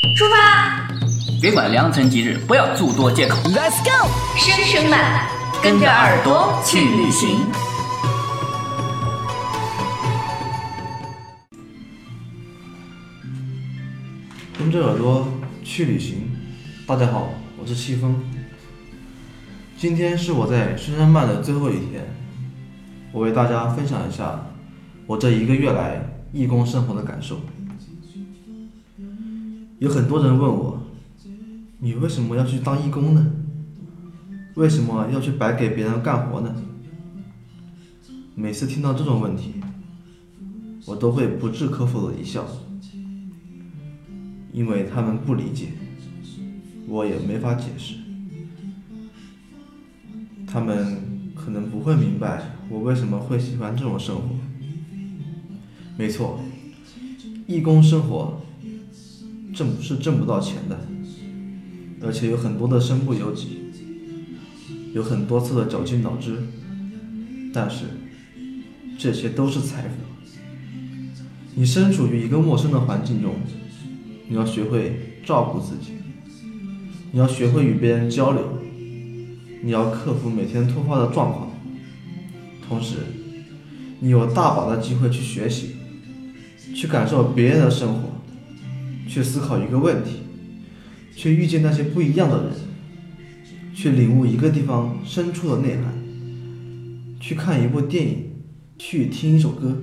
出发！别管良辰吉日，不要诸多借口。Let's go！声声慢，跟着耳朵去旅行。跟着耳朵去旅行。大家好，我是戚风。今天是我在深山漫的最后一天，我为大家分享一下我这一个月来义工生活的感受。有很多人问我，你为什么要去当义工呢？为什么要去白给别人干活呢？每次听到这种问题，我都会不置可否的一笑。因为他们不理解，我也没法解释。他们可能不会明白我为什么会喜欢这种生活。没错，义工生活挣是挣不到钱的，而且有很多的身不由己，有很多次的绞尽脑汁，但是这些都是财富。你身处于一个陌生的环境中。你要学会照顾自己，你要学会与别人交流，你要克服每天突发的状况，同时，你有大把的机会去学习，去感受别人的生活，去思考一个问题，去遇见那些不一样的人，去领悟一个地方深处的内涵，去看一部电影，去听一首歌，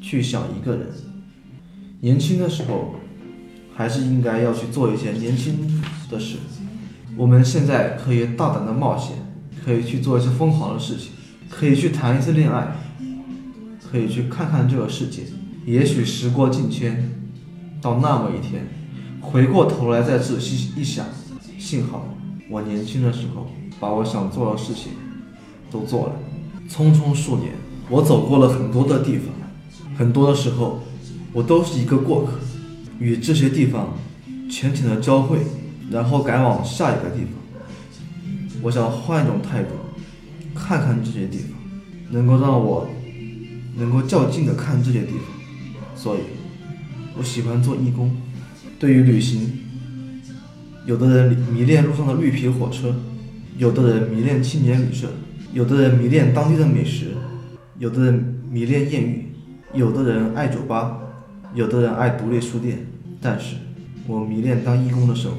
去想一个人。年轻的时候。还是应该要去做一些年轻的事。我们现在可以大胆的冒险，可以去做一些疯狂的事情，可以去谈一次恋爱，可以去看看这个世界。也许时过境迁，到那么一天，回过头来再仔细一想，幸好我年轻的时候把我想做的事情都做了。匆匆数年，我走过了很多的地方，很多的时候，我都是一个过客。与这些地方浅浅的交汇，然后赶往下一个地方。我想换一种态度，看看这些地方，能够让我能够较近的看这些地方。所以，我喜欢做义工。对于旅行，有的人迷恋路上的绿皮火车，有的人迷恋青年旅社，有的人迷恋当地的美食，有的人迷恋艳遇，有的人爱酒吧，有的人爱独立书店。但是，我迷恋当义工的生活。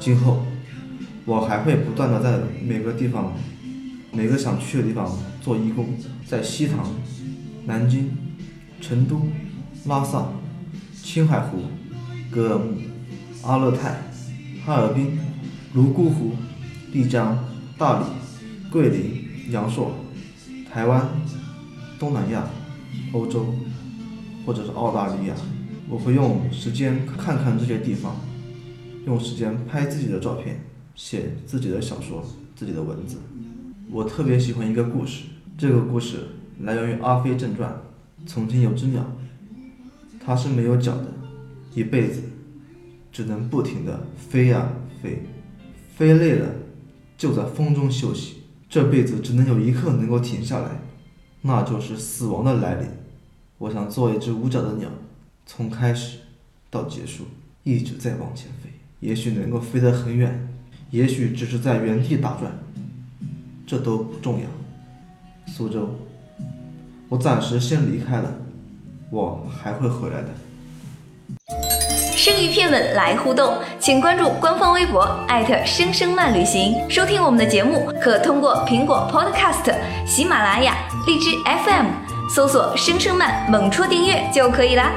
今后，我还会不断的在每个地方、每个想去的地方做义工。在西塘、南京、成都、拉萨、青海湖、格尔木、阿勒泰、哈尔滨、泸沽湖、丽江、大理、桂林、阳朔、台湾、东南亚、欧洲，或者是澳大利亚。我会用时间看看这些地方，用时间拍自己的照片，写自己的小说、自己的文字。我特别喜欢一个故事，这个故事来源于《阿飞正传》。从前有只鸟，它是没有脚的，一辈子只能不停地飞呀飞，飞累了就在风中休息。这辈子只能有一刻能够停下来，那就是死亡的来临。我想做一只无脚的鸟。从开始到结束，一直在往前飞，也许能够飞得很远，也许只是在原地打转，这都不重要。苏州，我暂时先离开了，我还会回来的。生鱼片们来互动，请关注官方微博艾特声声慢旅行，收听我们的节目，可通过苹果 Podcast、喜马拉雅、荔枝 FM 搜索“声声慢”，猛戳订阅就可以啦。